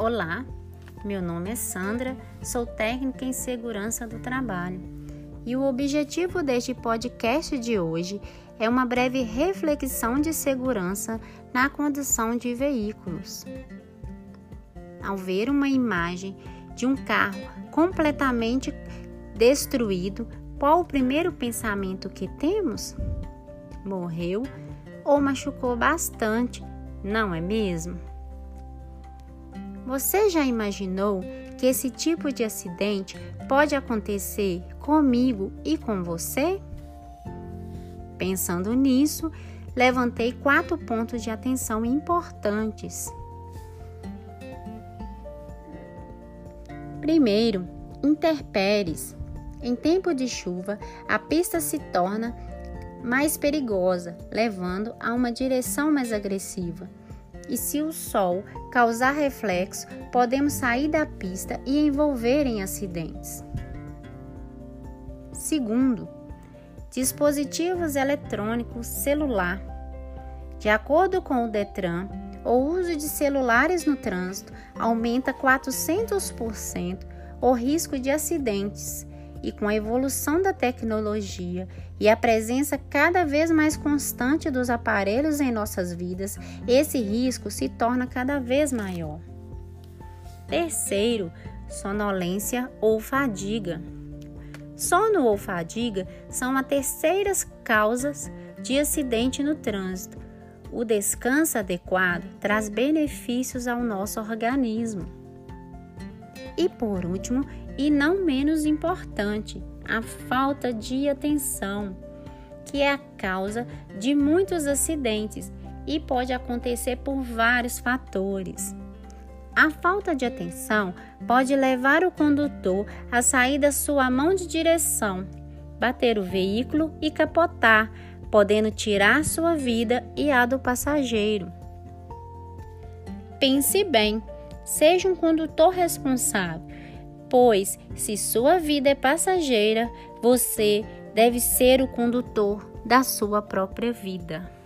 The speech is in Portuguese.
Olá, meu nome é Sandra, sou técnica em segurança do trabalho e o objetivo deste podcast de hoje é uma breve reflexão de segurança na condução de veículos. Ao ver uma imagem de um carro completamente destruído, qual o primeiro pensamento que temos? Morreu ou machucou bastante, não é mesmo? Você já imaginou que esse tipo de acidente pode acontecer comigo e com você? Pensando nisso, levantei quatro pontos de atenção importantes. Primeiro, interpéries. Em tempo de chuva, a pista se torna mais perigosa, levando a uma direção mais agressiva e se o sol causar reflexo, podemos sair da pista e envolver em acidentes. Segundo, dispositivos eletrônicos celular. De acordo com o Detran, o uso de celulares no trânsito aumenta 400% o risco de acidentes e com a evolução da tecnologia e a presença cada vez mais constante dos aparelhos em nossas vidas, esse risco se torna cada vez maior. Terceiro, sonolência ou fadiga. Sono ou fadiga são as terceiras causas de acidente no trânsito. O descanso adequado traz benefícios ao nosso organismo. E por último, e não menos importante, a falta de atenção, que é a causa de muitos acidentes e pode acontecer por vários fatores. A falta de atenção pode levar o condutor a sair da sua mão de direção, bater o veículo e capotar, podendo tirar sua vida e a do passageiro. Pense bem, seja um condutor responsável pois se sua vida é passageira, você deve ser o condutor da sua própria vida.